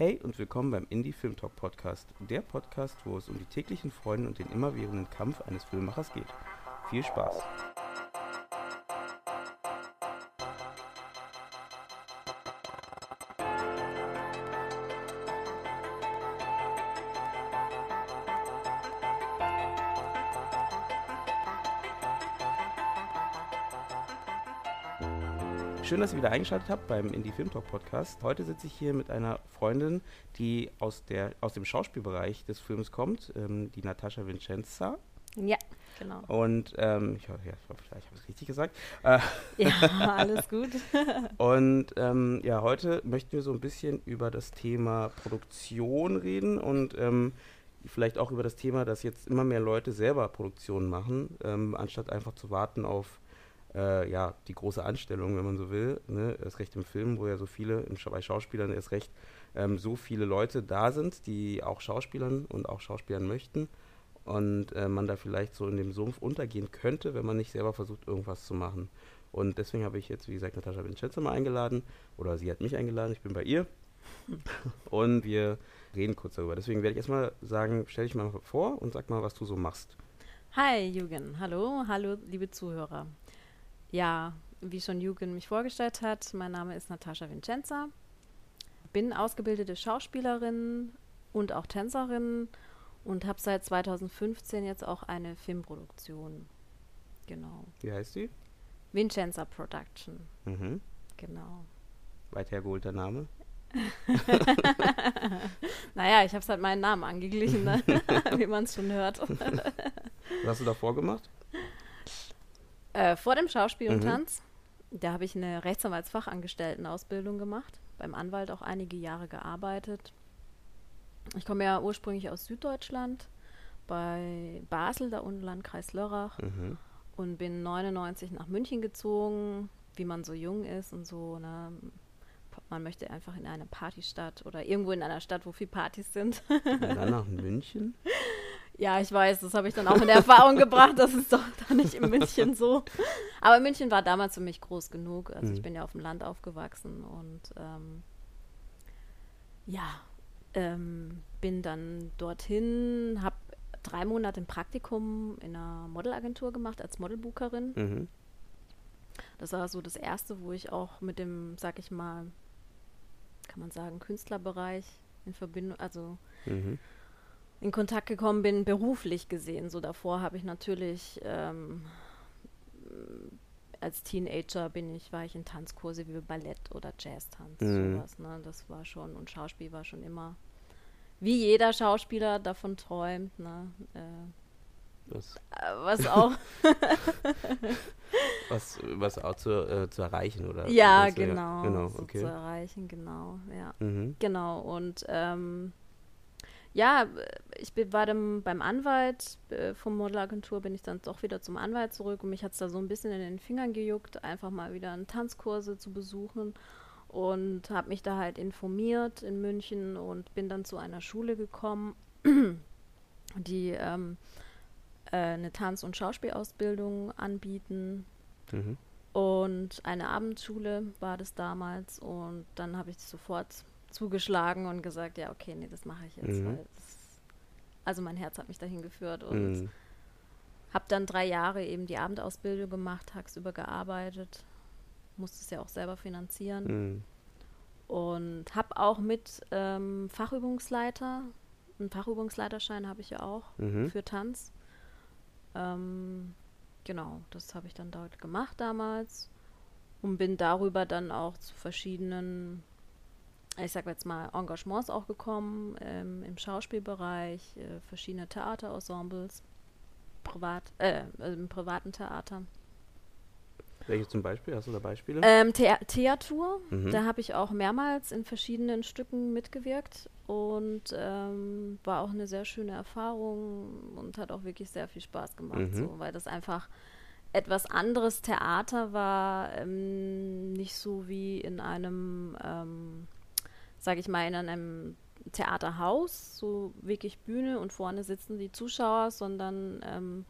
Hey und willkommen beim Indie Film Talk Podcast, der Podcast, wo es um die täglichen Freunde und den immerwährenden Kampf eines Filmemachers geht. Viel Spaß! Schön, dass ihr wieder eingeschaltet habt beim Indie Film Talk Podcast. Heute sitze ich hier mit einer Freundin, die aus, der, aus dem Schauspielbereich des Films kommt, ähm, die Natascha Vincenza. Ja, genau. Und ähm, ich, ja, ich hoffe, ich habe es richtig gesagt. Äh, ja, alles gut. und ähm, ja, heute möchten wir so ein bisschen über das Thema Produktion reden und ähm, vielleicht auch über das Thema, dass jetzt immer mehr Leute selber Produktionen machen, ähm, anstatt einfach zu warten auf äh, ja, die große Anstellung, wenn man so will. Ne? Erst recht im Film, wo ja so viele, bei Schauspielern erst recht ähm, so viele Leute da sind, die auch Schauspielern und auch Schauspielern möchten. Und äh, man da vielleicht so in dem Sumpf untergehen könnte, wenn man nicht selber versucht, irgendwas zu machen. Und deswegen habe ich jetzt, wie gesagt, Natascha Vincenzo mal eingeladen. Oder sie hat mich eingeladen, ich bin bei ihr. und wir reden kurz darüber. Deswegen werde ich erstmal sagen, stell dich mal vor und sag mal, was du so machst. Hi, Jürgen. Hallo, hallo, liebe Zuhörer. Ja, wie schon Jugend mich vorgestellt hat, mein Name ist Natascha Vincenza. Bin ausgebildete Schauspielerin und auch Tänzerin und habe seit 2015 jetzt auch eine Filmproduktion. Genau. Wie heißt die? Vincenza Production. Mhm. Genau. Weit hergeholter Name? naja, ich habe es halt meinen Namen angeglichen, ne? wie man es schon hört. Was hast du davor gemacht? Äh, vor dem Schauspiel und mhm. Tanz, da habe ich eine Rechtsanwaltsfachangestelltenausbildung gemacht, beim Anwalt auch einige Jahre gearbeitet. Ich komme ja ursprünglich aus Süddeutschland, bei Basel, da unten Landkreis Lörrach, mhm. und bin 99 nach München gezogen, wie man so jung ist und so. Ne? Man möchte einfach in eine Partystadt oder irgendwo in einer Stadt, wo viel Partys sind. Und dann nach München? Ja, ich weiß, das habe ich dann auch in Erfahrung gebracht. Das ist doch da nicht in München so. Aber München war damals für mich groß genug. Also mhm. ich bin ja auf dem Land aufgewachsen und ähm, ja, ähm, bin dann dorthin, habe drei Monate ein Praktikum in einer Modelagentur gemacht als Modelbookerin. Mhm. Das war so das erste, wo ich auch mit dem, sag ich mal, kann man sagen, Künstlerbereich in Verbindung, also mhm in Kontakt gekommen bin, beruflich gesehen. So davor habe ich natürlich ähm, als Teenager bin ich, war ich in Tanzkurse wie Ballett oder Jazztanz, mhm. sowas, ne? Das war schon, und Schauspiel war schon immer, wie jeder Schauspieler davon träumt, ne? Äh, was? Was auch. was, was auch zu, äh, zu erreichen, oder? Ja, genau. Ja, genau, okay. zu erreichen, genau, ja. Mhm. Genau, und ähm, ja, ich war dann beim Anwalt, äh, vom Modelagentur bin ich dann doch wieder zum Anwalt zurück und mich hat es da so ein bisschen in den Fingern gejuckt, einfach mal wieder einen Tanzkurse zu besuchen und habe mich da halt informiert in München und bin dann zu einer Schule gekommen, die ähm, äh, eine Tanz- und Schauspielausbildung anbieten. Mhm. Und eine Abendschule war das damals und dann habe ich sofort zugeschlagen und gesagt, ja, okay, nee, das mache ich jetzt. Mhm. Das, also mein Herz hat mich dahin geführt und mhm. habe dann drei Jahre eben die Abendausbildung gemacht, tagsüber gearbeitet, musste es ja auch selber finanzieren mhm. und habe auch mit ähm, Fachübungsleiter, einen Fachübungsleiterschein habe ich ja auch mhm. für Tanz. Ähm, genau, das habe ich dann dort gemacht damals und bin darüber dann auch zu verschiedenen ich sag jetzt mal, Engagements auch gekommen ähm, im Schauspielbereich, äh, verschiedene Theaterensembles, privat, äh, im privaten Theater. Welche zum Beispiel? Hast du da Beispiele? Ähm, The Theatur. Mhm. Da habe ich auch mehrmals in verschiedenen Stücken mitgewirkt und ähm, war auch eine sehr schöne Erfahrung und hat auch wirklich sehr viel Spaß gemacht, mhm. so, weil das einfach etwas anderes Theater war, ähm, nicht so wie in einem ähm, sage ich mal, in einem Theaterhaus, so wirklich Bühne und vorne sitzen die Zuschauer, sondern ähm,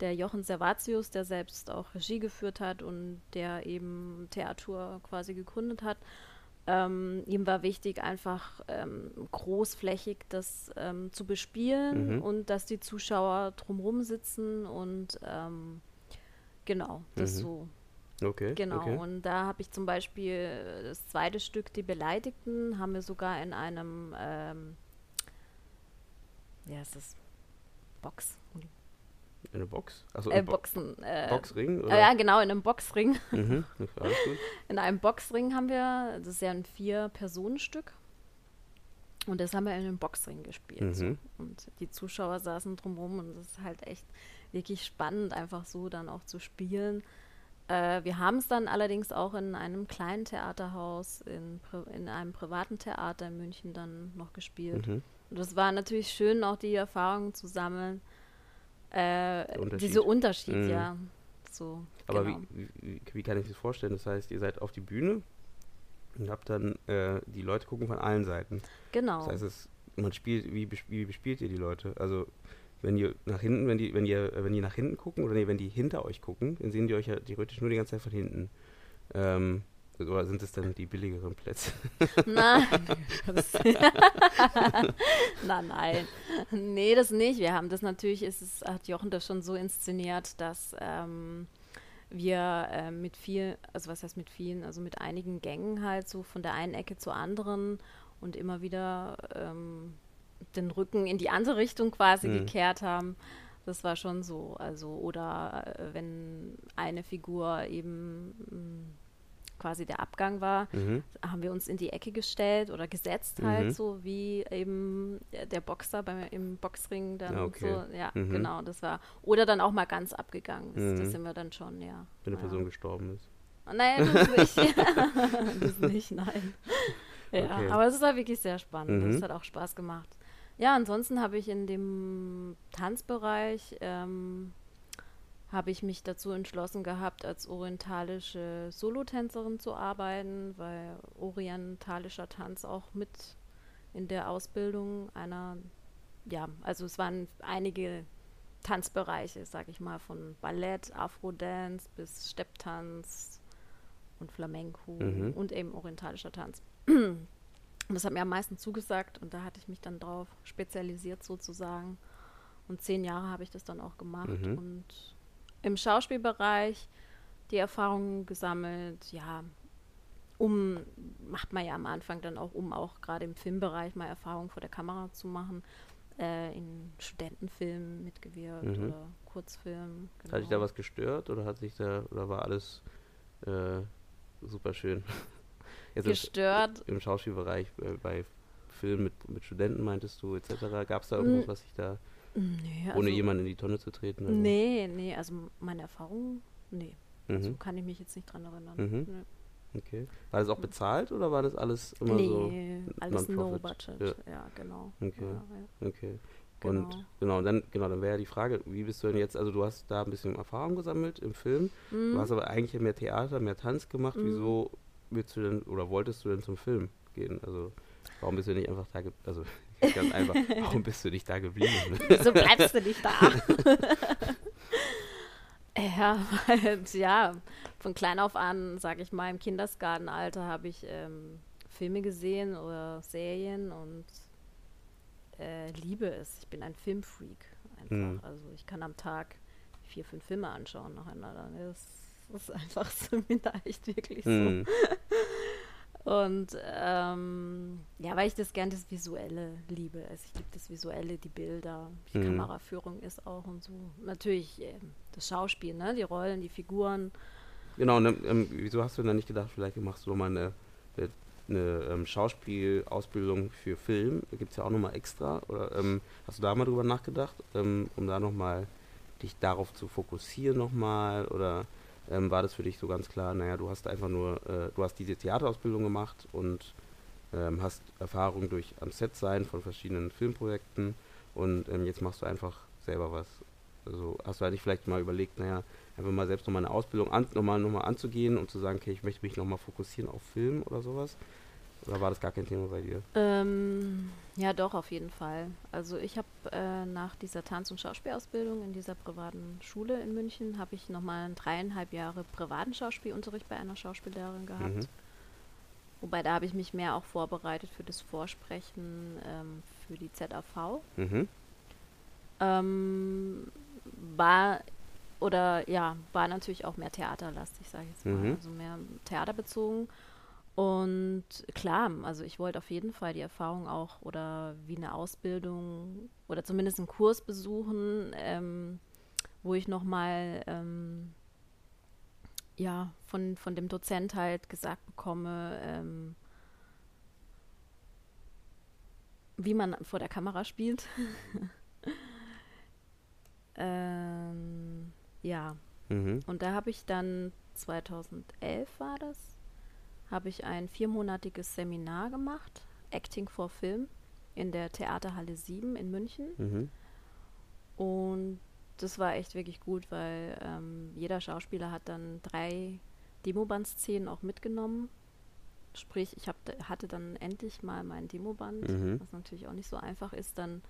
der Jochen Servatius, der selbst auch Regie geführt hat und der eben Theater quasi gegründet hat, Ähm, ihm war wichtig, einfach ähm, großflächig das ähm, zu bespielen mhm. und dass die Zuschauer drumherum sitzen und ähm, genau, das mhm. so. Okay. Genau, okay. und da habe ich zum Beispiel das zweite Stück, Die Beleidigten, haben wir sogar in einem, ähm, ja, ist das Box, in einer Box? Also äh, Boxen. Äh, Boxring? Oder? Ja, genau, in einem Boxring. Mhm, alles gut. In einem Boxring haben wir, das ist ja ein Vier-Personen-Stück. Und das haben wir in einem Boxring gespielt. Mhm. So. Und die Zuschauer saßen drumherum und das ist halt echt wirklich spannend, einfach so dann auch zu spielen. Äh, wir haben es dann allerdings auch in einem kleinen Theaterhaus, in, in einem privaten Theater in München dann noch gespielt. Mhm. Und das war natürlich schön, auch die Erfahrungen zu sammeln äh, Unterschied. Diese Unterschied, mhm. ja. So, Aber genau. wie, wie, wie, kann ich das vorstellen? Das heißt, ihr seid auf die Bühne und habt dann, äh, die Leute gucken von allen Seiten. Genau. Das heißt, es, man spielt, wie, wie bespielt ihr die Leute? Also wenn ihr nach hinten, wenn die, wenn ihr, wenn die nach hinten gucken oder nee, wenn die hinter euch gucken, dann sehen die euch ja theoretisch nur die ganze Zeit von hinten. Ähm, oder sind es dann die billigeren Plätze? Nein. nein, nein. Nee, das nicht. Wir haben das natürlich, ist es, hat Jochen das schon so inszeniert, dass ähm, wir äh, mit viel, also was heißt mit vielen, also mit einigen Gängen halt so von der einen Ecke zur anderen und immer wieder ähm, den Rücken in die andere Richtung quasi mhm. gekehrt haben. Das war schon so. Also, oder äh, wenn eine Figur eben mm, quasi der Abgang war, mhm. haben wir uns in die Ecke gestellt oder gesetzt halt, mhm. so wie eben der Boxer beim, im Boxring dann ah, okay. so. Ja, mhm. genau, das war. Oder dann auch mal ganz abgegangen ist. Das mhm. sind wir dann schon, ja. Wenn eine ja. Person gestorben ist. Nein, das nicht. das nicht, nein. Ja, okay. aber es ist halt wirklich sehr spannend. Das mhm. hat auch Spaß gemacht. Ja, ansonsten habe ich in dem Tanzbereich ähm, habe ich mich dazu entschlossen gehabt, als orientalische Solotänzerin zu arbeiten, weil orientalischer Tanz auch mit in der Ausbildung einer, ja, also es waren einige Tanzbereiche, sag ich mal, von Ballett, Afro-Dance bis Stepptanz und Flamenco mhm. und eben orientalischer Tanz. Und das hat mir am meisten zugesagt und da hatte ich mich dann drauf spezialisiert sozusagen. Und zehn Jahre habe ich das dann auch gemacht mhm. und im Schauspielbereich die Erfahrungen gesammelt, ja, um, macht man ja am Anfang dann auch, um auch gerade im Filmbereich mal Erfahrungen vor der Kamera zu machen, äh, in Studentenfilmen mitgewirkt mhm. oder Kurzfilmen. Genau. Hat sich da was gestört oder hat sich da, oder war alles äh, super schön? Jetzt gestört? Im, im Schauspielbereich, äh, bei Filmen mit, mit Studenten meintest du, etc. Gab es da irgendwas, was sich da Nee, Ohne also, jemanden in die Tonne zu treten? Also. Nee, nee, also meine Erfahrung, nee. Mhm. So kann ich mich jetzt nicht dran erinnern. Mhm. Nee. Okay. War das auch bezahlt oder war das alles immer nee, so? Nee, alles no budget. Ja, ja genau. Okay. Ja, ja. Okay. Und genau. genau, dann, genau, dann wäre ja die Frage, wie bist du denn jetzt, also du hast da ein bisschen Erfahrung gesammelt im Film, mhm. du hast aber eigentlich mehr Theater, mehr Tanz gemacht. Mhm. Wieso willst du denn oder wolltest du denn zum Film gehen? Also warum bist du nicht einfach da, also Ganz einfach. Warum bist du nicht da geblieben? Wieso bleibst du nicht da? ja, weil, ja, von klein auf an, sage ich mal, im Kindergartenalter habe ich ähm, Filme gesehen oder Serien und äh, liebe es. Ich bin ein Filmfreak einfach. Mhm. Also ich kann am Tag vier, fünf Filme anschauen nacheinander. Das, das ist einfach so echt wirklich so. Und ähm, ja, weil ich das gern das Visuelle liebe. Also ich liebe das Visuelle, die Bilder, die mhm. Kameraführung ist auch und so. Natürlich äh, das Schauspiel, ne? Die Rollen, die Figuren. Genau, ne, ähm, wieso hast du denn nicht gedacht, vielleicht machst du nochmal eine, eine, eine ähm, Schauspielausbildung für Film? Da gibt es ja auch nochmal extra. Oder ähm, hast du da mal drüber nachgedacht, ähm, um da nochmal dich darauf zu fokussieren nochmal? Oder ähm, war das für dich so ganz klar, naja, du hast einfach nur, äh, du hast diese Theaterausbildung gemacht und ähm, hast Erfahrung durch am Set sein von verschiedenen Filmprojekten und ähm, jetzt machst du einfach selber was. Also hast du eigentlich vielleicht mal überlegt, naja, einfach mal selbst nochmal eine Ausbildung an, nochmal, nochmal anzugehen und zu sagen, okay, ich möchte mich nochmal fokussieren auf Film oder sowas? Oder war das gar kein Thema bei dir? Ähm, ja, doch, auf jeden Fall. Also ich habe äh, nach dieser Tanz- und Schauspielausbildung in dieser privaten Schule in München, habe ich nochmal dreieinhalb Jahre privaten Schauspielunterricht bei einer Schauspiellehrerin gehabt. Mhm. Wobei da habe ich mich mehr auch vorbereitet für das Vorsprechen ähm, für die ZAV. Mhm. Ähm, war oder ja, war natürlich auch mehr theaterlastig, sage ich jetzt mal. Mhm. Also mehr theaterbezogen. Und klar, also ich wollte auf jeden Fall die Erfahrung auch oder wie eine Ausbildung oder zumindest einen Kurs besuchen, ähm, wo ich nochmal ähm, ja, von, von dem Dozent halt gesagt bekomme, ähm, wie man vor der Kamera spielt. ähm, ja. Mhm. Und da habe ich dann 2011 war das, habe ich ein viermonatiges Seminar gemacht, Acting for Film, in der Theaterhalle 7 in München. Mhm. Und das war echt wirklich gut, weil ähm, jeder Schauspieler hat dann drei Demoband-Szenen auch mitgenommen. Sprich, ich hab, hatte dann endlich mal mein Demoband, mhm. was natürlich auch nicht so einfach ist. Dann,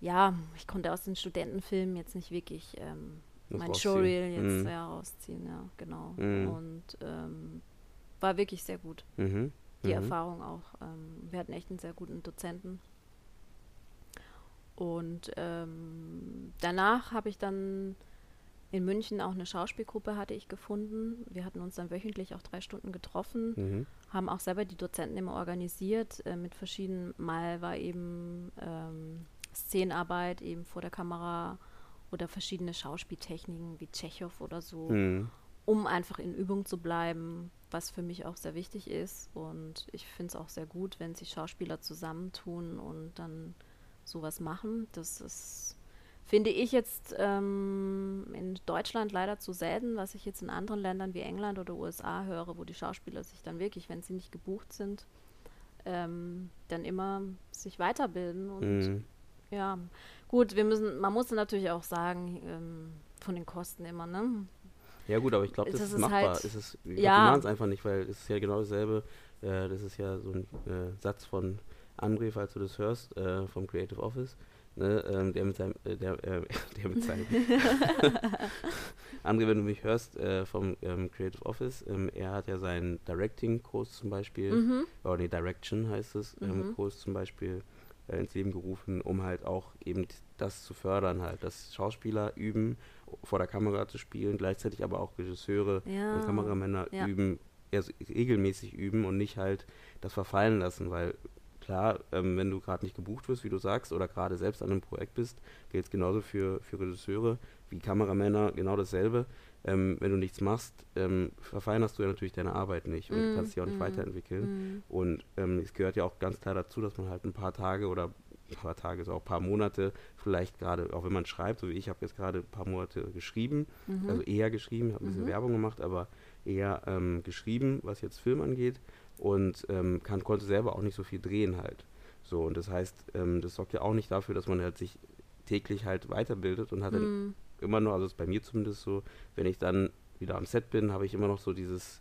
ja, ich konnte aus den Studentenfilmen jetzt nicht wirklich ähm, mein Showreel jetzt mhm. ja, rausziehen, ja, genau. Mhm. Und ähm, war wirklich sehr gut. Mhm. Die mhm. Erfahrung auch. Ähm, wir hatten echt einen sehr guten Dozenten. Und ähm, danach habe ich dann in München auch eine Schauspielgruppe hatte ich gefunden. Wir hatten uns dann wöchentlich auch drei Stunden getroffen, mhm. haben auch selber die Dozenten immer organisiert äh, mit verschiedenen. Mal war eben ähm, Szenenarbeit eben vor der Kamera oder verschiedene Schauspieltechniken wie Tschechow oder so, mhm. Um einfach in Übung zu bleiben, was für mich auch sehr wichtig ist. Und ich finde es auch sehr gut, wenn sich Schauspieler zusammentun und dann sowas machen. Das ist, finde ich jetzt ähm, in Deutschland leider zu selten, was ich jetzt in anderen Ländern wie England oder USA höre, wo die Schauspieler sich dann wirklich, wenn sie nicht gebucht sind, ähm, dann immer sich weiterbilden und mhm. ja, gut, wir müssen, man muss natürlich auch sagen, ähm, von den Kosten immer, ne? Ja gut, aber ich glaube, das, das, ist machbar. Halt, ist ja. glaub, machen es einfach nicht, weil es ist ja genau dasselbe. Äh, das ist ja so ein äh, Satz von André, falls du das hörst, äh, vom Creative Office, ne, ähm, der mit seinem, äh, der, äh, der mit seinem, André, wenn du mich hörst, äh, vom ähm, Creative Office, ähm, er hat ja seinen Directing-Kurs zum Beispiel, mhm. oder nee, Direction heißt es, ähm, mhm. Kurs zum Beispiel äh, ins Leben gerufen, um halt auch eben das zu fördern, halt, dass Schauspieler üben, vor der Kamera zu spielen, gleichzeitig aber auch Regisseure ja. und Kameramänner ja. üben, eher regelmäßig üben und nicht halt das verfallen lassen, weil klar, ähm, wenn du gerade nicht gebucht wirst, wie du sagst, oder gerade selbst an einem Projekt bist, gilt es genauso für, für Regisseure wie Kameramänner, genau dasselbe. Ähm, wenn du nichts machst, ähm, verfeinerst du ja natürlich deine Arbeit nicht und mm, kannst dich auch nicht mm, weiterentwickeln. Mm. Und ähm, es gehört ja auch ganz klar dazu, dass man halt ein paar Tage oder ein paar Tage, so auch ein paar Monate, vielleicht gerade, auch wenn man schreibt, so wie ich habe jetzt gerade ein paar Monate geschrieben, -hmm. also eher geschrieben, habe ein bisschen -hmm. Werbung gemacht, aber eher ähm, geschrieben, was jetzt Film angeht und ähm, kann, konnte selber auch nicht so viel drehen halt. So, und das heißt, ähm, das sorgt ja auch nicht dafür, dass man halt sich täglich halt weiterbildet und hat mm. dann immer noch, also ist bei mir zumindest so, wenn ich dann wieder am Set bin, habe ich immer noch so dieses,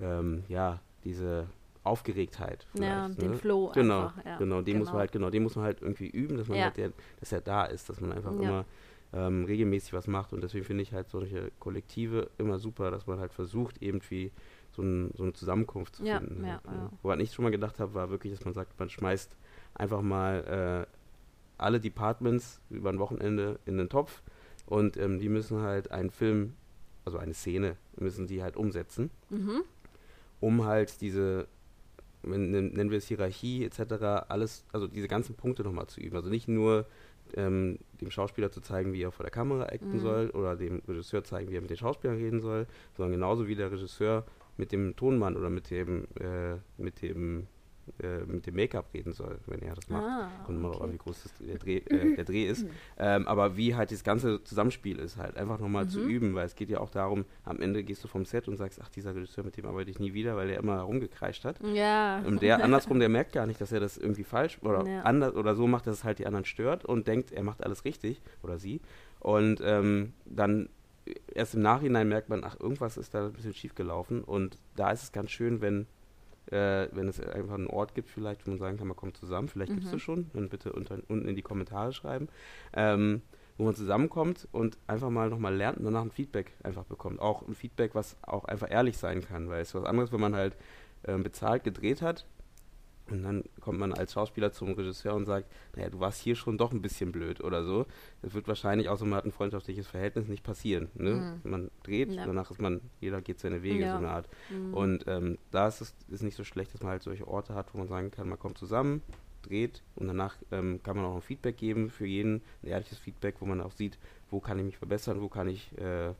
ähm, ja, diese Aufgeregtheit. Ja, den ne? Flow genau, einfach. Ja, genau, den genau. muss man halt, genau, den muss man halt irgendwie üben, dass man ja. halt der, dass er da ist, dass man einfach immer ähm, regelmäßig was macht und deswegen finde ich halt solche Kollektive immer super, dass man halt versucht, irgendwie so, ein, so eine Zusammenkunft zu finden. Ja, ja. Woran ich schon mal gedacht habe, war wirklich, dass man sagt, man schmeißt einfach mal äh, alle Departments über ein Wochenende in den Topf und ähm, die müssen halt einen Film, also eine Szene, müssen die halt umsetzen, mhm. um halt diese, nennen wir es Hierarchie etc., alles, also diese ganzen Punkte nochmal zu üben. Also nicht nur ähm, dem Schauspieler zu zeigen, wie er vor der Kamera acten mhm. soll oder dem Regisseur zeigen, wie er mit den Schauspielern reden soll, sondern genauso wie der Regisseur mit dem Tonmann oder mit dem, äh, mit dem äh, mit dem Make-up reden soll, wenn er das macht. Ah, Kommt okay. an, wie groß das, der, Dreh, äh, der Dreh ist. ähm, aber wie halt das ganze Zusammenspiel ist, halt einfach nochmal mhm. zu üben, weil es geht ja auch darum, am Ende gehst du vom Set und sagst, ach, dieser Regisseur, mit dem arbeite ich nie wieder, weil er immer rumgekreischt hat. Ja. Und der andersrum, der merkt gar nicht, dass er das irgendwie falsch oder ja. anders oder so macht, dass es halt die anderen stört und denkt, er macht alles richtig oder sie. Und ähm, dann erst im Nachhinein merkt man, ach, irgendwas ist da ein bisschen schief gelaufen. Und da ist es ganz schön, wenn, äh, wenn es einfach einen Ort gibt, vielleicht, wo man sagen kann, man kommt zusammen. Vielleicht mhm. gibt es das schon. Dann bitte unter, unten in die Kommentare schreiben. Ähm, wo man zusammenkommt und einfach mal nochmal lernt und danach ein Feedback einfach bekommt. Auch ein Feedback, was auch einfach ehrlich sein kann, weil es ist was anderes, wenn man halt äh, bezahlt gedreht hat. Und dann kommt man als Schauspieler zum Regisseur und sagt, naja, du warst hier schon doch ein bisschen blöd oder so. Das wird wahrscheinlich auch so, man hat ein freundschaftliches Verhältnis nicht passieren. Ne? Mhm. Man dreht, ja. danach ist man, jeder geht seine Wege, ja. so eine Art. Mhm. Und ähm, da ist es ist nicht so schlecht, dass man halt solche Orte hat, wo man sagen kann, man kommt zusammen, dreht und danach ähm, kann man auch ein Feedback geben für jeden, ein ehrliches Feedback, wo man auch sieht, wo kann ich mich verbessern, wo kann ich äh,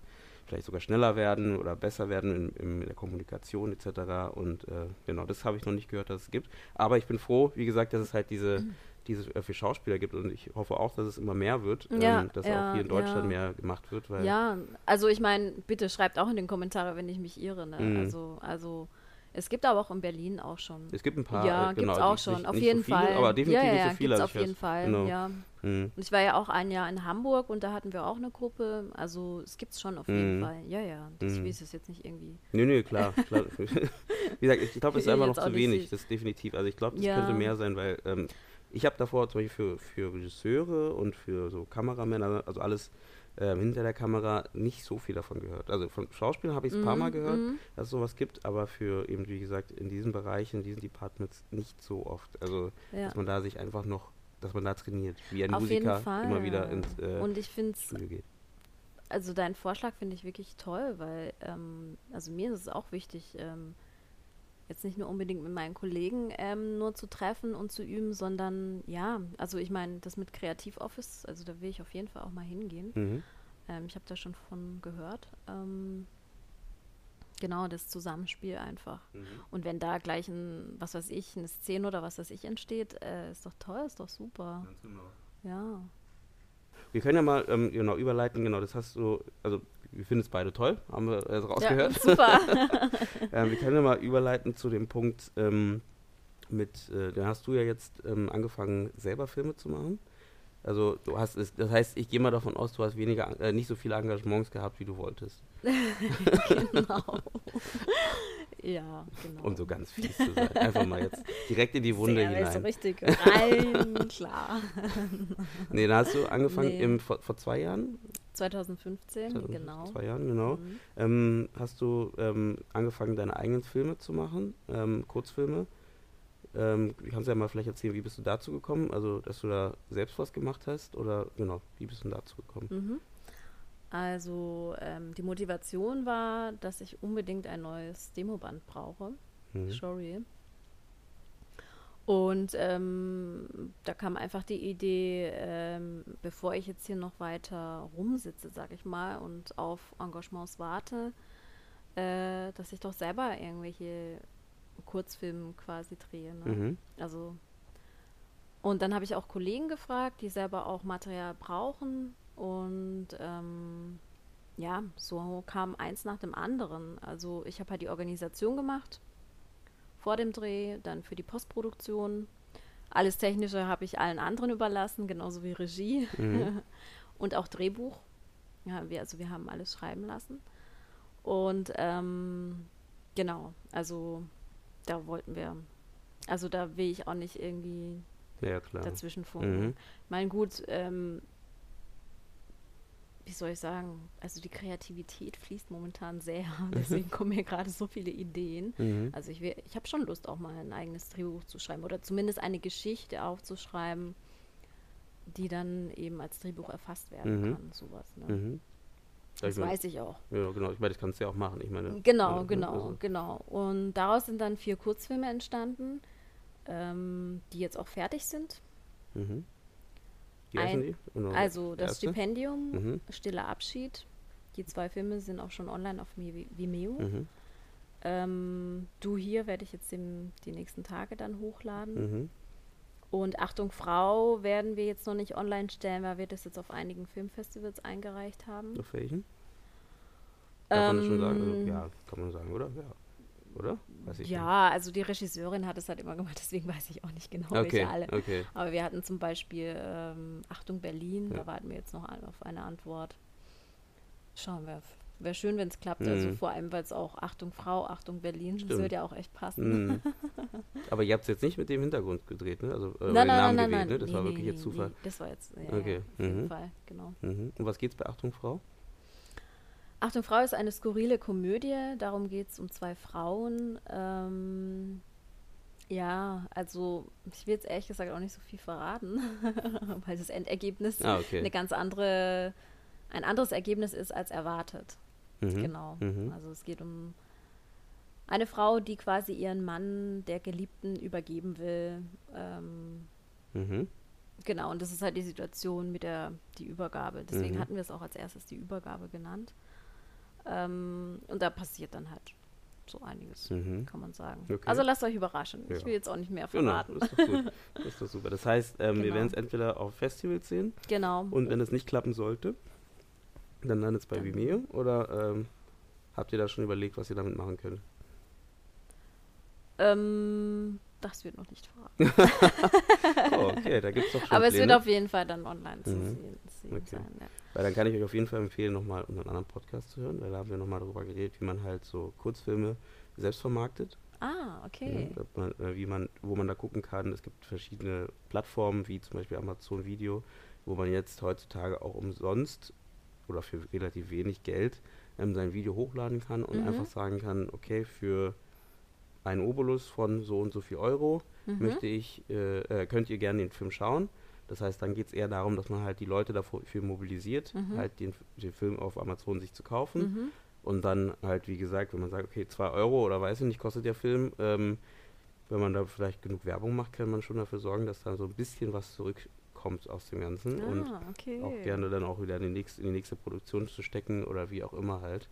vielleicht sogar schneller werden oder besser werden in, in der Kommunikation etc. Und äh, genau, das habe ich noch nicht gehört, dass es gibt. Aber ich bin froh, wie gesagt, dass es halt diese, mhm. diese äh, für Schauspieler gibt und ich hoffe auch, dass es immer mehr wird, ja, ähm, dass ja, auch hier in Deutschland ja. mehr gemacht wird. ja, also ich meine, bitte schreibt auch in den Kommentaren, wenn ich mich irre. Ne? Mhm. Also, also es gibt aber auch in Berlin auch schon. Es gibt ein paar. Ja, äh, genau, gibt es auch schon, nicht, auf nicht jeden so viele, Fall. Aber definitiv ja, ja, nicht so viele. auf jeden Fall, genau. ja. Und ich war ja auch ein Jahr in Hamburg und da hatten wir auch eine Gruppe. Also es gibt es schon auf jeden mhm. Fall. Ja, ja. Das mhm. ist jetzt nicht irgendwie. Nö, nö, klar. klar. Wie gesagt, ich glaube, es ist einfach noch zu wenig. Süß. Das ist definitiv. Also ich glaube, das ja. könnte mehr sein, weil ähm, ich habe davor zum Beispiel für, für Regisseure und für so Kameramänner, also alles ähm, hinter der Kamera nicht so viel davon gehört. Also von Schauspielern habe ich es ein mm, paar Mal mhm, gehört, mm. dass es sowas gibt, aber für eben, wie gesagt, in diesen Bereichen, in diesen Departments nicht so oft. Also, ja. dass man da sich einfach noch, dass man da trainiert, wie ein Auf Musiker immer wieder ins äh, Und ich Studio geht. Also deinen Vorschlag finde ich wirklich toll, weil ähm, also mir ist es auch wichtig, ähm, jetzt nicht nur unbedingt mit meinen Kollegen ähm, nur zu treffen und zu üben, sondern ja, also ich meine, das mit Kreativoffice, also da will ich auf jeden Fall auch mal hingehen. Mhm. Ähm, ich habe da schon von gehört. Ähm, genau, das Zusammenspiel einfach. Mhm. Und wenn da gleich ein, was weiß ich, eine Szene oder was weiß ich entsteht, äh, ist doch toll, ist doch super. Ganz genau. Ja. Wir können ja mal ähm, genau überleiten, genau, das hast du, also wir finden es beide toll, haben wir äh, rausgehört. Ja, super. ähm, wir können ja mal überleiten zu dem Punkt ähm, mit, äh, da hast du ja jetzt ähm, angefangen, selber Filme zu machen. Also du hast es, das heißt, ich gehe mal davon aus, du hast weniger, äh, nicht so viele Engagements gehabt, wie du wolltest. genau. ja, genau. Um so ganz fies zu sein. Einfach mal jetzt direkt in die Wunde Sehr, hinein. So richtig rein, klar. nee, da hast du angefangen nee. im, vor, vor zwei Jahren? 2015, 2000, genau. Zwei Jahren, genau. Mhm. Ähm, hast du ähm, angefangen, deine eigenen Filme zu machen, ähm, Kurzfilme. Ähm, kannst du ja mal vielleicht erzählen, wie bist du dazu gekommen? Also, dass du da selbst was gemacht hast oder genau, wie bist du dazu gekommen? Mhm. Also, ähm, die Motivation war, dass ich unbedingt ein neues Demoband brauche. Mhm. Sorry. Und ähm, da kam einfach die Idee, ähm, bevor ich jetzt hier noch weiter rumsitze, sag ich mal, und auf Engagements warte, äh, dass ich doch selber irgendwelche Kurzfilme quasi drehe. Ne? Mhm. Also und dann habe ich auch Kollegen gefragt, die selber auch Material brauchen. Und ähm, ja, so kam eins nach dem anderen. Also ich habe halt die Organisation gemacht vor dem Dreh, dann für die Postproduktion. Alles Technische habe ich allen anderen überlassen, genauso wie Regie mhm. und auch Drehbuch. Ja, wir, also wir haben alles schreiben lassen. Und ähm, genau, also da wollten wir, also da will ich auch nicht irgendwie ja, dazwischen funken. Mhm. Mein gut, ähm, wie soll ich sagen, also die Kreativität fließt momentan sehr. Deswegen kommen mir gerade so viele Ideen. Mhm. Also ich, ich habe schon Lust, auch mal ein eigenes Drehbuch zu schreiben oder zumindest eine Geschichte aufzuschreiben, die dann eben als Drehbuch erfasst werden mhm. kann. Sowas. Ne? Mhm. Das ich weiß ich auch. Ja, genau. Ich meine, das kannst du ja auch machen. Ich meine, genau, genau, also. genau. Und daraus sind dann vier Kurzfilme entstanden, ähm, die jetzt auch fertig sind. Mhm. Wie Ein, die? Also das erste? Stipendium, mhm. Stiller Abschied. Die zwei Filme sind auch schon online auf Vimeo. Mhm. Ähm, du hier werde ich jetzt dem, die nächsten Tage dann hochladen. Mhm. Und Achtung Frau werden wir jetzt noch nicht online stellen, weil wir das jetzt auf einigen Filmfestivals eingereicht haben. Auf welchen? Kann man das schon sagen? Also, ähm, ja, kann man sagen, oder? Ja oder? ja, nicht. also die Regisseurin hat es halt immer gemacht, deswegen weiß ich auch nicht genau, okay, welche alle. Okay. Aber wir hatten zum Beispiel ähm, Achtung Berlin, ja. da warten wir jetzt noch auf eine Antwort. Schauen wir. Wäre schön, wenn es klappt, also mhm. also vor allem, weil es auch Achtung Frau, Achtung Berlin, Stimmt. das würde ja auch echt passen. Mhm. Aber ihr habt es jetzt nicht mit dem Hintergrund gedreht, ne? Also äh, nein, nein, Namen nein, gewählt, nein, ne? Das nee, war wirklich nee, jetzt Zufall. Nee, das war jetzt, ja, okay. auf jeden mhm. Fall, genau. Mhm. Und was geht's bei Achtung Frau? Achtung, Frau ist eine skurrile Komödie. Darum geht es um zwei Frauen. Ähm, ja, also ich will jetzt ehrlich gesagt auch nicht so viel verraten, weil das Endergebnis ah, okay. eine ganz andere, ein anderes Ergebnis ist als erwartet. Mhm. Genau. Mhm. Also es geht um eine Frau, die quasi ihren Mann der Geliebten übergeben will. Ähm, mhm. Genau, und das ist halt die Situation mit der die Übergabe. Deswegen mhm. hatten wir es auch als erstes die Übergabe genannt. Ähm, und da passiert dann halt so einiges, mhm. kann man sagen. Okay. Also lasst euch überraschen. Ja. Ich will jetzt auch nicht mehr verraten. Genau, das ist. Das ist doch super. Das heißt, ähm, genau. wir werden es entweder auf Festivals sehen. Genau. Und wenn es nicht klappen sollte, dann landet es bei Vimeo. Oder ähm, habt ihr da schon überlegt, was ihr damit machen könnt? Ähm, das wird noch nicht verraten. oh, okay, da gibt es doch schon Aber Pläne. es wird auf jeden Fall dann online zu mhm. sehen, okay. sein. Ja. Weil dann kann ich euch auf jeden Fall empfehlen, nochmal unseren anderen Podcast zu hören, weil da haben wir nochmal darüber geredet, wie man halt so Kurzfilme selbst vermarktet. Ah, okay. Ja, man, äh, wie man, wo man da gucken kann. Es gibt verschiedene Plattformen, wie zum Beispiel Amazon Video, wo man jetzt heutzutage auch umsonst oder für relativ wenig Geld ähm, sein Video hochladen kann und mhm. einfach sagen kann, okay, für einen Obolus von so und so viel Euro mhm. möchte ich, äh, äh, könnt ihr gerne den Film schauen. Das heißt, dann geht es eher darum, dass man halt die Leute dafür mobilisiert, mhm. halt den, den, Film auf Amazon sich zu kaufen. Mhm. Und dann halt, wie gesagt, wenn man sagt, okay, 2 Euro oder weiß ich nicht, kostet der Film, ähm, wenn man da vielleicht genug Werbung macht, kann man schon dafür sorgen, dass da so ein bisschen was zurückkommt aus dem Ganzen. Ah, und okay. auch gerne dann auch wieder in die, nächste, in die nächste Produktion zu stecken oder wie auch immer halt.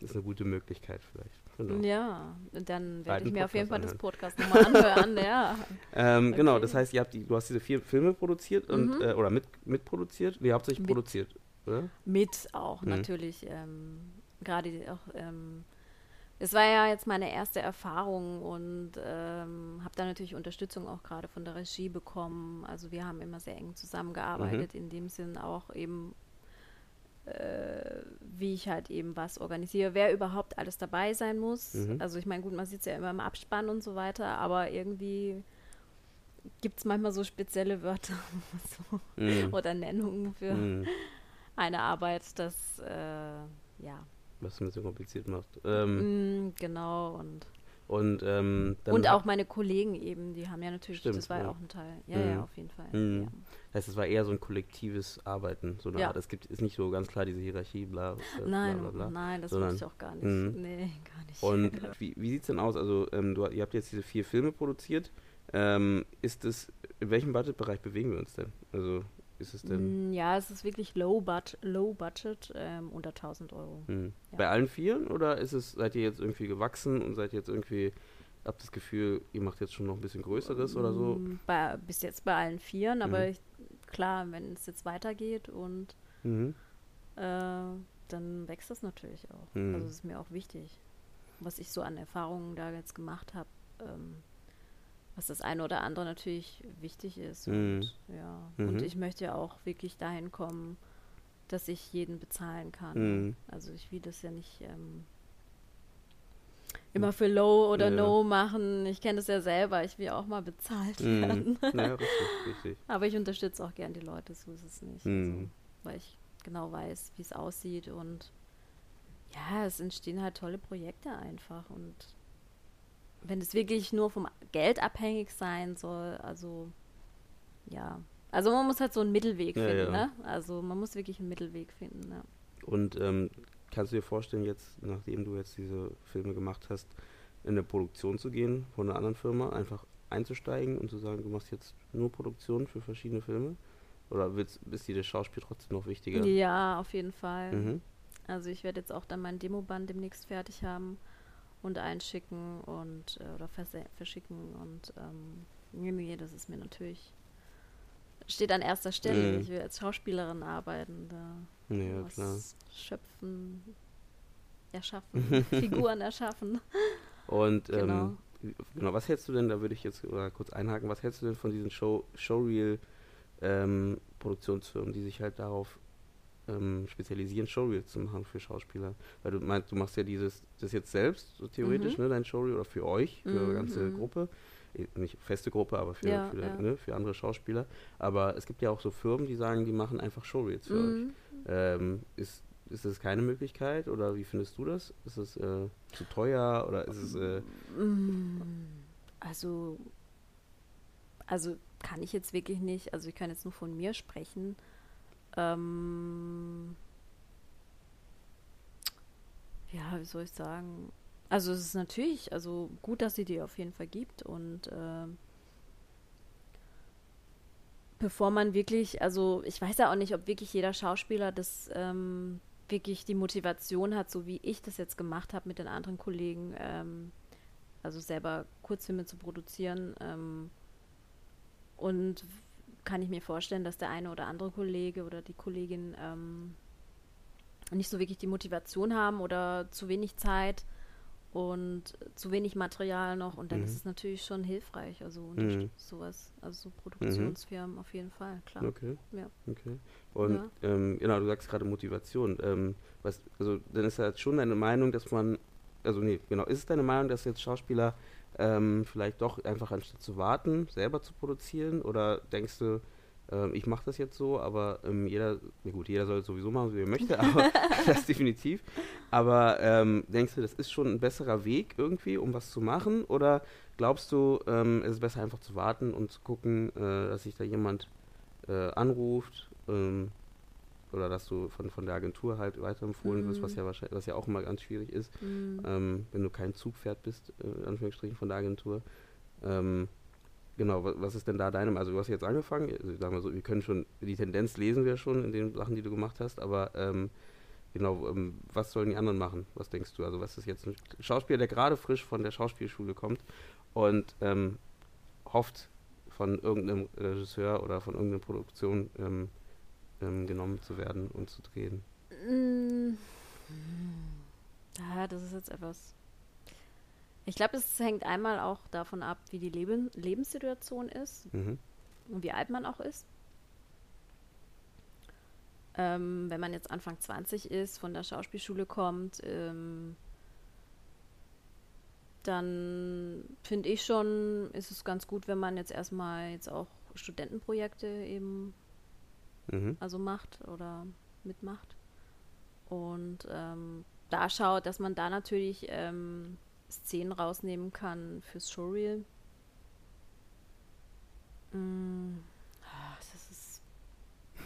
Das ist eine gute Möglichkeit vielleicht. Genau. Ja, dann werde ich mir auf jeden Fall anhören. das Podcast nochmal anhören, ja. ähm, okay. Genau, das heißt, ihr habt die, du hast diese vier Filme produziert und, mhm. äh, oder mit, mitproduziert? Nee, hauptsächlich mit, produziert, oder? Mit auch, mhm. natürlich. Ähm, Gerade auch, ähm, es war ja jetzt meine erste Erfahrung und ähm, habe da natürlich Unterstützung auch gerade von der Regie bekommen. Also wir haben immer sehr eng zusammengearbeitet, mhm. in dem Sinn auch eben wie ich halt eben was organisiere, wer überhaupt alles dabei sein muss. Mhm. Also ich meine, gut, man sieht es ja immer im Abspann und so weiter, aber irgendwie gibt es manchmal so spezielle Wörter so, mhm. oder Nennungen für mhm. eine Arbeit, das äh, ja. Was es ein bisschen kompliziert macht. Ähm, mm, genau, und und, ähm, und auch meine Kollegen eben, die haben ja natürlich, Stimmt, das war ja auch ein Teil. Ja, mhm. ja, auf jeden Fall. Mhm. Ja. Das heißt, es war eher so ein kollektives Arbeiten, so eine ja. Art. Es gibt, ist nicht so ganz klar diese Hierarchie, bla, bla, nein, bla, bla, Nein, das wusste ich auch gar nicht. Mh. Nee, gar nicht. Und wie, wie sieht es denn aus? Also, ähm, du, ihr habt jetzt diese vier Filme produziert. Ähm, ist es, in welchem Budgetbereich bewegen wir uns denn? Also, ist es denn? Mm, ja, es ist wirklich low, but, low budget, ähm, unter 1000 Euro. Mhm. Ja. Bei allen Vieren oder ist es, seid ihr jetzt irgendwie gewachsen und seid jetzt irgendwie, habt das Gefühl, ihr macht jetzt schon noch ein bisschen Größeres oder so? Mm, bei, bis jetzt bei allen Vieren, aber mhm. ich, klar, wenn es jetzt weitergeht und mhm. äh, dann wächst das natürlich auch. Mhm. Also das ist mir auch wichtig. Was ich so an Erfahrungen da jetzt gemacht habe, ähm, was das eine oder andere natürlich wichtig ist. Mhm. Und, ja. Mhm. und ich möchte ja auch wirklich dahin kommen, dass ich jeden bezahlen kann. Mhm. Also ich will das ja nicht ähm, immer für Low oder ja. No machen. Ich kenne das ja selber. Ich will auch mal bezahlt mhm. werden. Ja, richtig, richtig. Aber ich unterstütze auch gern die Leute, so ist es nicht. Mhm. Also, weil ich genau weiß, wie es aussieht und ja, es entstehen halt tolle Projekte einfach und wenn es wirklich nur vom Geld abhängig sein soll, also ja. Also man muss halt so einen Mittelweg ja, finden, ja. ne? Also man muss wirklich einen Mittelweg finden, ja. Und ähm, kannst du dir vorstellen, jetzt, nachdem du jetzt diese Filme gemacht hast, in eine Produktion zu gehen von einer anderen Firma, einfach einzusteigen und zu sagen, du machst jetzt nur Produktion für verschiedene Filme? Oder willst, ist dir das Schauspiel trotzdem noch wichtiger? Ja, auf jeden Fall. Mhm. Also ich werde jetzt auch dann mein Demoband demnächst fertig haben und einschicken und äh, oder verschicken und ähm, nee, nee, das ist mir natürlich steht an erster Stelle. Mhm. Ich will als Schauspielerin arbeiten, da ja, was klar. schöpfen, erschaffen, Figuren erschaffen. Und ähm, genau. Ähm, genau, was hältst du denn, da würde ich jetzt kurz einhaken, was hältst du denn von diesen Show, Showreel ähm, Produktionsfirmen, die sich halt darauf ähm, spezialisieren, Showreels zu machen für Schauspieler. Weil du meinst, du machst ja dieses, das jetzt selbst, so theoretisch, mhm. ne, dein Showreel oder für euch, für mhm. ganze mhm. Gruppe. Eh, nicht feste Gruppe, aber für, ja, für, ja. Ne, für, andere Schauspieler. Aber es gibt ja auch so Firmen, die sagen, die machen einfach Showreels für mhm. euch. Ähm, ist, ist das keine Möglichkeit oder wie findest du das? Ist es äh, zu teuer oder ist es. Äh mm, also, also kann ich jetzt wirklich nicht, also ich kann jetzt nur von mir sprechen. Ähm, ja, wie soll ich sagen? Also es ist natürlich, also gut, dass sie die auf jeden Fall gibt und äh, bevor man wirklich, also ich weiß ja auch nicht, ob wirklich jeder Schauspieler das ähm, wirklich die Motivation hat, so wie ich das jetzt gemacht habe mit den anderen Kollegen, ähm, also selber Kurzfilme zu produzieren. Ähm, und kann ich mir vorstellen, dass der eine oder andere Kollege oder die Kollegin ähm, nicht so wirklich die Motivation haben oder zu wenig Zeit und zu wenig Material noch und dann mhm. ist es natürlich schon hilfreich, also mhm. sowas, also so Produktionsfirmen mhm. auf jeden Fall, klar. Okay. Ja. Okay. Und ja. ähm, genau, du sagst gerade Motivation. Ähm, was, also dann ist ja jetzt schon deine Meinung, dass man, also nee, genau, ist es deine Meinung, dass jetzt Schauspieler ähm, vielleicht doch einfach anstatt zu warten, selber zu produzieren oder denkst du, ähm, ich mache das jetzt so, aber ähm, jeder, na gut, jeder soll es sowieso machen, wie er möchte, aber das definitiv. Aber ähm, denkst du, das ist schon ein besserer Weg irgendwie, um was zu machen? Oder glaubst du, ähm, es ist besser einfach zu warten und zu gucken, äh, dass sich da jemand äh, anruft? Oder dass du von, von der Agentur halt weiterempfohlen mhm. wirst, was ja wahrscheinlich, was ja auch immer ganz schwierig ist, mhm. ähm, wenn du kein Zugpferd bist, äh, in Anführungsstrichen von der Agentur. Ähm, Genau, was ist denn da deinem? Also du hast jetzt angefangen, also sagen wir so, wir können schon, die Tendenz lesen wir schon in den Sachen, die du gemacht hast, aber ähm, genau, ähm, was sollen die anderen machen? Was denkst du? Also was ist jetzt ein Schauspieler, der gerade frisch von der Schauspielschule kommt und ähm, hofft, von irgendeinem Regisseur oder von irgendeiner Produktion ähm, ähm, genommen zu werden und zu drehen? Mm. Ja, das ist jetzt etwas ich glaube, es hängt einmal auch davon ab, wie die Leben Lebenssituation ist mhm. und wie alt man auch ist. Ähm, wenn man jetzt Anfang 20 ist, von der Schauspielschule kommt, ähm, dann finde ich schon, ist es ganz gut, wenn man jetzt erstmal jetzt auch Studentenprojekte eben mhm. also macht oder mitmacht. Und ähm, da schaut, dass man da natürlich ähm, Szenen rausnehmen kann fürs Showreel. Mm, das ist,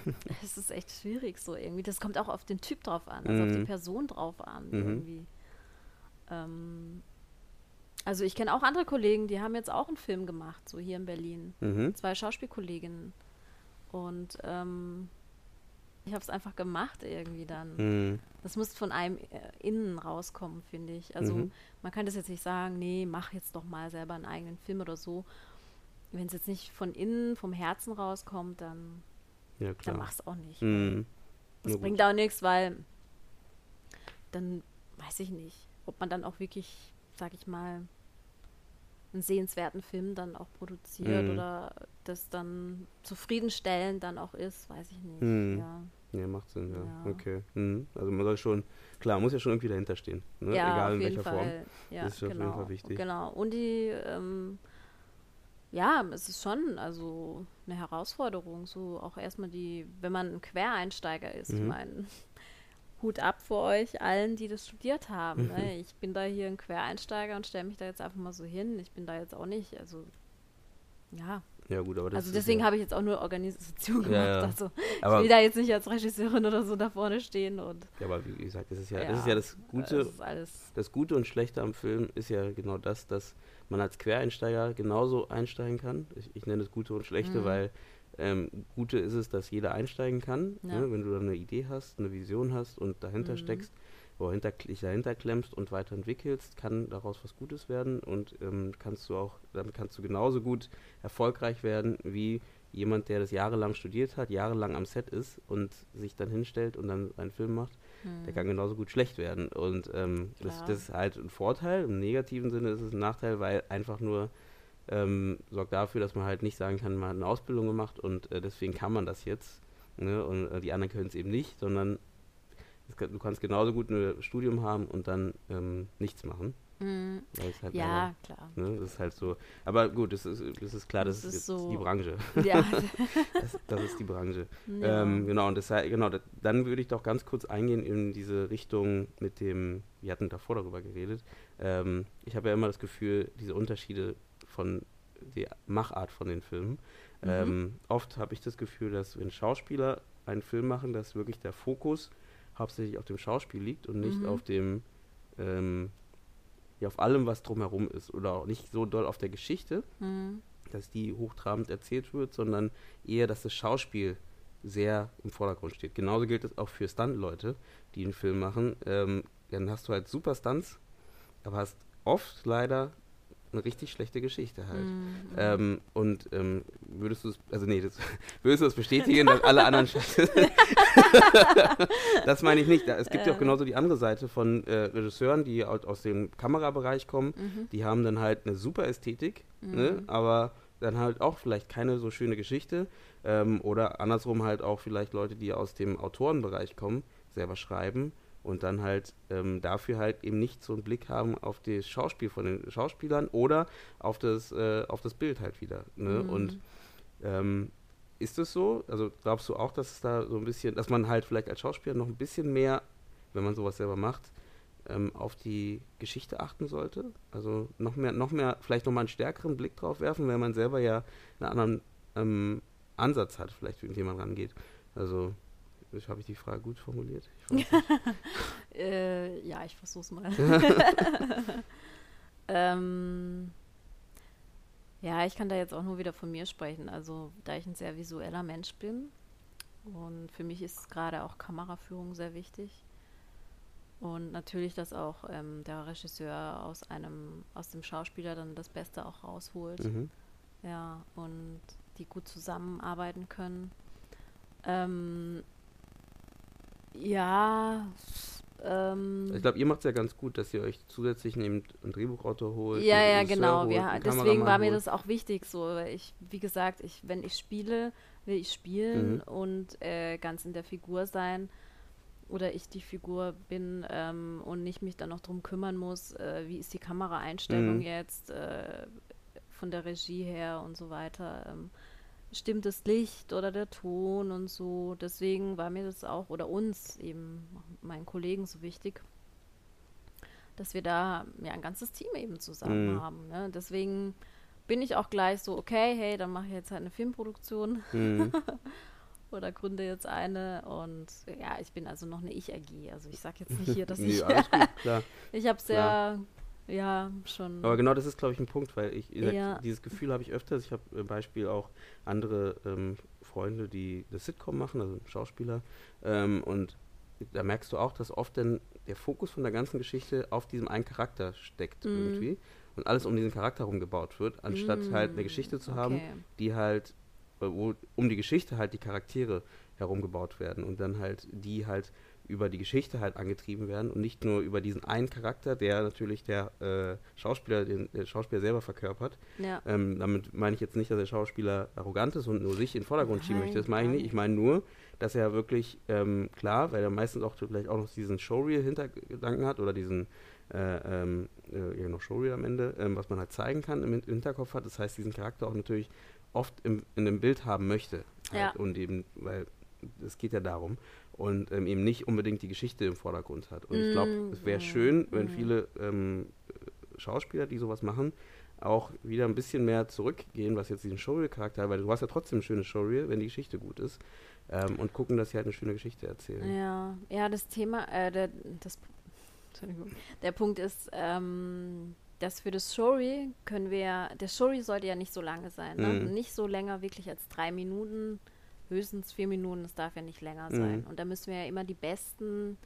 das ist echt schwierig so irgendwie. Das kommt auch auf den Typ drauf an, also mhm. auf die mhm. Person drauf an mhm. irgendwie. Ähm, also ich kenne auch andere Kollegen, die haben jetzt auch einen Film gemacht, so hier in Berlin. Mhm. Zwei Schauspielkolleginnen. Und ähm, ich habe es einfach gemacht irgendwie dann. Mhm. Das muss von einem äh, innen rauskommen, finde ich. Also mhm. man kann das jetzt nicht sagen, nee, mach jetzt doch mal selber einen eigenen Film oder so. Wenn es jetzt nicht von innen, vom Herzen rauskommt, dann, ja, dann mach es auch nicht. Mhm. Das ja, bringt gut. auch nichts, weil dann weiß ich nicht, ob man dann auch wirklich, sag ich mal, einen sehenswerten Film dann auch produziert mhm. oder das dann zufriedenstellend dann auch ist, weiß ich nicht. Mhm. Ja. ja. macht Sinn, ja. ja. Okay. Mhm. Also man soll schon, klar, muss ja schon irgendwie dahinter stehen. Ne? Ja, Egal in welcher Fall. Form. Ja, das ist genau. auf jeden Fall wichtig. Genau. Und die, ähm, ja, es ist schon also eine Herausforderung, so auch erstmal die, wenn man ein Quereinsteiger ist, ich mhm. meine, Hut ab vor euch allen, die das studiert haben. Ne? Ich bin da hier ein Quereinsteiger und stelle mich da jetzt einfach mal so hin. Ich bin da jetzt auch nicht, also ja. Ja, gut, aber das Also deswegen ja habe ich jetzt auch nur Organisation gemacht. Ja, ja. Also aber ich will da jetzt nicht als Regisseurin oder so da vorne stehen und. Ja, aber wie gesagt, das ist ja, das ist ja das Gute. Das, das Gute und Schlechte am Film ist ja genau das, dass man als Quereinsteiger genauso einsteigen kann. Ich, ich nenne es Gute und Schlechte, mhm. weil ähm, Gute ist es, dass jeder einsteigen kann, ja. ne, wenn du da eine Idee hast, eine Vision hast und dahinter mhm. steckst, oder hinter, dich dahinter klemmst und weiterentwickelst, kann daraus was Gutes werden und ähm, kannst du auch, damit kannst du genauso gut erfolgreich werden wie jemand, der das jahrelang studiert hat, jahrelang am Set ist und sich dann hinstellt und dann einen Film macht, mhm. der kann genauso gut schlecht werden. Und ähm, das, das, ist halt ein Vorteil, im negativen Sinne ist es ein Nachteil, weil einfach nur ähm, sorgt dafür, dass man halt nicht sagen kann, man hat eine Ausbildung gemacht und äh, deswegen kann man das jetzt. Ne? Und äh, die anderen können es eben nicht, sondern kann, du kannst genauso gut ein Studium haben und dann ähm, nichts machen. Mhm. Halt ja, leider, klar. Ne, das ist halt so. Aber gut, es ist, es ist klar, das, das ist, so die Branche. Ja. das, das, ist die Branche. Ja. Ähm, genau, und das, genau, dann würde ich doch ganz kurz eingehen in diese Richtung mit dem, wir hatten davor darüber geredet. Ähm, ich habe ja immer das Gefühl, diese Unterschiede von der Machart von den Filmen. Mhm. Ähm, oft habe ich das Gefühl, dass wenn Schauspieler einen Film machen, dass wirklich der Fokus hauptsächlich auf dem Schauspiel liegt und nicht mhm. auf dem ähm, ja, auf allem, was drumherum ist. Oder auch nicht so doll auf der Geschichte, mhm. dass die hochtrabend erzählt wird, sondern eher, dass das Schauspiel sehr im Vordergrund steht. Genauso gilt es auch für Stunt-Leute, die einen Film machen. Ähm, dann hast du halt super Stunts, aber hast oft leider eine richtig schlechte Geschichte halt. Mhm. Ähm, und ähm, würdest du es, also nee, das, würdest du es bestätigen, dass alle anderen scheiße Das meine ich nicht. Es gibt ja auch genauso die andere Seite von äh, Regisseuren, die aus dem Kamerabereich kommen. Mhm. Die haben dann halt eine super Ästhetik, ne, mhm. ne? aber dann halt auch vielleicht keine so schöne Geschichte. Ähm, oder andersrum halt auch vielleicht Leute, die aus dem Autorenbereich kommen, selber schreiben und dann halt ähm, dafür halt eben nicht so einen Blick haben auf das Schauspiel von den Schauspielern oder auf das, äh, auf das Bild halt wieder. Ne? Mhm. Und ähm, ist es so? Also glaubst du auch, dass es da so ein bisschen, dass man halt vielleicht als Schauspieler noch ein bisschen mehr, wenn man sowas selber macht, ähm, auf die Geschichte achten sollte? Also noch mehr, noch mehr, vielleicht noch mal einen stärkeren Blick drauf werfen, wenn man selber ja einen anderen ähm, Ansatz hat, vielleicht wie jemand rangeht. Also habe ich die Frage gut formuliert? Äh, ja, ich versuch's mal. ähm, ja, ich kann da jetzt auch nur wieder von mir sprechen. Also, da ich ein sehr visueller Mensch bin und für mich ist gerade auch Kameraführung sehr wichtig. Und natürlich, dass auch ähm, der Regisseur aus einem, aus dem Schauspieler dann das Beste auch rausholt. Mhm. Ja, und die gut zusammenarbeiten können. Ähm, ja. Ähm, ich glaube, ihr macht es ja ganz gut, dass ihr euch zusätzlich nehmt einen Drehbuchautor holt. Ja, ja, genau. Holt, wir, deswegen war mir das auch wichtig, so, weil ich, wie gesagt, ich, wenn ich spiele, will ich spielen mhm. und äh, ganz in der Figur sein oder ich die Figur bin ähm, und nicht mich dann noch drum kümmern muss, äh, wie ist die Kameraeinstellung mhm. jetzt äh, von der Regie her und so weiter. Ähm, stimmt das Licht oder der Ton und so. Deswegen war mir das auch, oder uns eben, meinen Kollegen so wichtig, dass wir da ja ein ganzes Team eben zusammen mhm. haben. Ne? Deswegen bin ich auch gleich so, okay, hey, dann mache ich jetzt halt eine Filmproduktion. Mhm. oder gründe jetzt eine und ja, ich bin also noch eine Ich-AG. Also ich sage jetzt nicht hier, dass nee, ich. Ich habe sehr klar. Ja, schon. Aber genau das ist, glaube ich, ein Punkt, weil ich, ja. dieses Gefühl habe ich öfters. Ich habe zum äh, Beispiel auch andere ähm, Freunde, die das Sitcom machen, also Schauspieler. Ähm, und da merkst du auch, dass oft dann der Fokus von der ganzen Geschichte auf diesem einen Charakter steckt mm. irgendwie. Und alles um diesen Charakter herum gebaut wird, anstatt mm. halt eine Geschichte zu haben, okay. die halt, wo um die Geschichte halt die Charaktere herumgebaut werden und dann halt die halt über die Geschichte halt angetrieben werden und nicht nur über diesen einen Charakter, der natürlich der äh, Schauspieler, den der Schauspieler selber verkörpert. Ja. Ähm, damit meine ich jetzt nicht, dass der Schauspieler arrogant ist und nur sich in den Vordergrund Nein, schieben möchte. Das meine ich nicht. Ich meine nur, dass er wirklich ähm, klar, weil er meistens auch vielleicht auch noch diesen Showreel-Hintergedanken hat oder diesen äh, ähm, äh, ja, noch Showreel am Ende, ähm, was man halt zeigen kann im Hinterkopf hat. Das heißt, diesen Charakter auch natürlich oft im, in einem Bild haben möchte. Halt. Ja. Und eben, weil es geht ja darum und ähm, eben nicht unbedingt die Geschichte im Vordergrund hat. Und mm, ich glaube, es wäre schön, wenn mm. viele ähm, Schauspieler, die sowas machen, auch wieder ein bisschen mehr zurückgehen, was jetzt diesen Showreel-Charakter, weil du hast ja trotzdem ein schönes Showreel, wenn die Geschichte gut ist, ähm, und gucken, dass sie halt eine schöne Geschichte erzählen. Ja, ja, das Thema, äh, der, das, Entschuldigung, der Punkt ist, ähm, dass für das Showreel können wir, der Showreel sollte ja nicht so lange sein, ne? mm. nicht so länger wirklich als drei Minuten höchstens vier Minuten, es darf ja nicht länger mhm. sein. Und da müssen wir ja immer die besten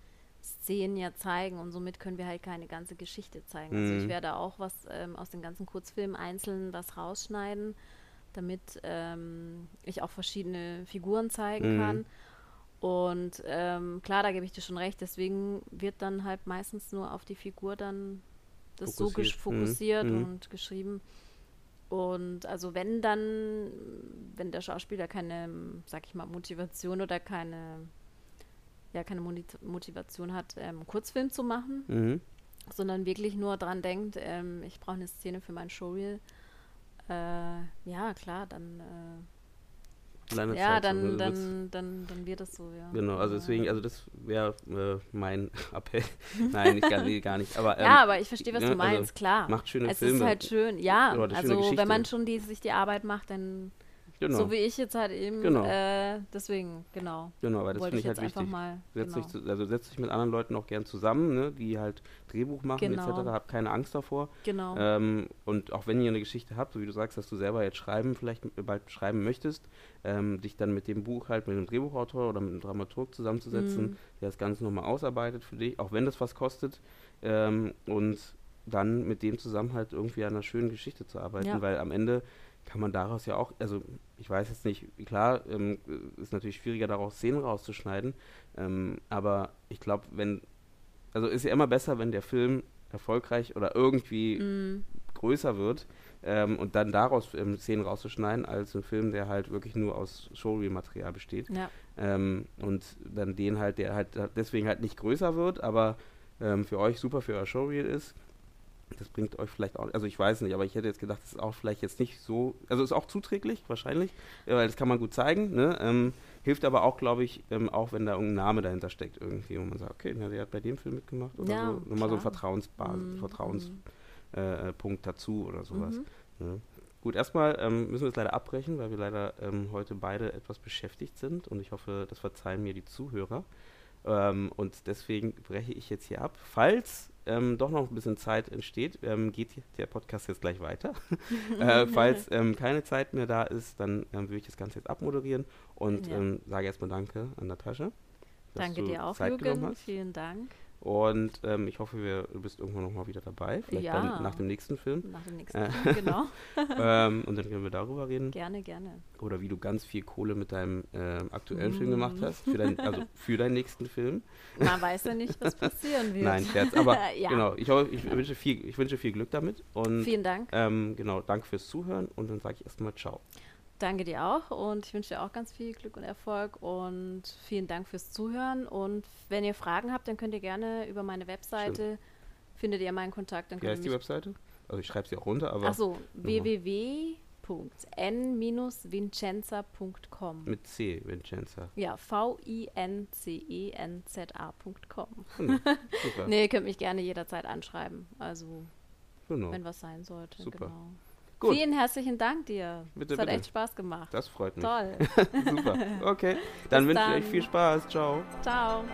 Szenen ja zeigen und somit können wir halt keine ganze Geschichte zeigen. Mhm. Also ich mhm. werde auch was ähm, aus den ganzen Kurzfilmen einzeln was rausschneiden, damit ähm, ich auch verschiedene Figuren zeigen mhm. kann. Und ähm, klar, da gebe ich dir schon recht, deswegen wird dann halt meistens nur auf die Figur dann das fokussiert. so fokussiert mhm. und geschrieben. Und also wenn dann, wenn der Schauspieler keine, sag ich mal, Motivation oder keine, ja, keine Motivation hat, ähm, Kurzfilm zu machen, mhm. sondern wirklich nur dran denkt, ähm, ich brauche eine Szene für mein Showreel, äh, ja, klar, dann äh, Kleine ja, Zeit, dann, also dann, dann, dann wird es so, ja. Genau, also deswegen, also das wäre äh, mein Appell. Nein, nicht, gar, nee, gar nicht. Aber, ähm, ja, aber ich verstehe, was ne, du meinst, also klar. Macht schöne es Filme. ist halt schön, ja. Also wenn man schon die, sich die Arbeit macht, dann Genau. so wie ich jetzt halt eben. Genau. Äh, deswegen, genau. Genau, weil das finde ich ich halt jetzt einfach wichtig. mal. Setz genau. dich also setz dich mit anderen Leuten auch gern zusammen, ne, die halt Drehbuch machen Genau. etc. Habt keine Angst davor. genau. Ähm, und auch wenn ihr eine Geschichte habt, so wie du sagst, dass du selber jetzt schreiben, vielleicht bald schreiben möchtest, ähm, dich dann mit dem Buch halt mit einem Drehbuchautor oder mit einem Dramaturg zusammenzusetzen, Mhm. der das Ganze nochmal ausarbeitet für dich, auch wenn das was kostet. Ähm, und dann mit dem zusammen halt irgendwie an einer schönen Geschichte zu arbeiten, Ja. weil am Ende kann man daraus ja auch, also ich weiß jetzt nicht, klar, ähm, ist natürlich schwieriger daraus Szenen rauszuschneiden, ähm, aber ich glaube, wenn, also ist ja immer besser, wenn der Film erfolgreich oder irgendwie Mm, größer wird ähm, und dann daraus ähm, Szenen rauszuschneiden, als ein Film, der halt wirklich nur aus Showreel-Material besteht. ja, Ähm, und dann den halt, der halt deswegen halt nicht größer wird, aber ähm, für euch super für euer Showreel ist. Das bringt euch vielleicht auch, also ich weiß nicht, aber ich hätte jetzt gedacht, das ist auch vielleicht jetzt nicht so, also ist auch zuträglich, wahrscheinlich, äh, weil das kann man gut zeigen, ne? Ähm, hilft aber auch, glaube ich, ähm, auch wenn da irgendein Name dahinter steckt irgendwie, wo man sagt, okay, na, der hat bei dem Film mitgemacht oder Ja, so. Nochmal so ein. Vertrauensbasis, Mm, Vertrauenspunkt äh, Punkt dazu oder sowas. Mhm. Ne? Gut, erstmal ähm, müssen wir es leider abbrechen, weil wir leider ähm, heute beide etwas beschäftigt sind und ich hoffe, das verzeihen mir die Zuhörer. Ähm, und deswegen breche ich jetzt hier ab. Falls ähm, doch noch ein bisschen Zeit entsteht, ähm, geht der Podcast jetzt gleich weiter. äh, falls ähm, keine Zeit mehr da ist, dann ähm, würde ich das Ganze jetzt abmoderieren und Ja. ähm, sage erstmal Danke an Natascha. Danke dir auch, Zeit Jürgen. Vielen Dank. Und ähm, ich hoffe, wir, du bist irgendwann nochmal wieder dabei. Vielleicht Ja. dann nach dem nächsten Film. Nach dem nächsten Äh. Film, genau. ähm, und dann können wir darüber reden. Gerne, gerne. Oder wie du ganz viel Kohle mit deinem ähm, aktuellen Film Mm. gemacht hast. Für dein, also für deinen nächsten Film. Man weiß ja nicht, was passieren wird. Nein, Scherz. Aber Ja. genau, ich, hoffe, ich, wünsche viel, ich wünsche viel Glück damit. Und Vielen Dank. ähm, genau, danke fürs Zuhören. Und dann sage ich erstmal Ciao. Danke dir auch und ich wünsche dir auch ganz viel Glück und Erfolg und vielen Dank fürs Zuhören. Und wenn ihr Fragen habt, dann könnt ihr gerne über meine Webseite, findet ihr meinen Kontakt, dann Wie heißt die. Webseite? Also ich schreibe sie auch runter, aber Achso, www.n-vincenza.com. mit C, Vincenza. Ja, V-I-N-C-E-N-Z-A.com. Super. Nee, ihr könnt mich gerne jederzeit anschreiben, also Genau. wenn was sein sollte. Super. Genau. Gut. Vielen herzlichen Dank dir. Bitte, es hat bitte. echt Spaß gemacht. Das freut mich. Toll. Super. Okay. Dann Bis wünsche ich euch viel Spaß. Ciao. Ciao.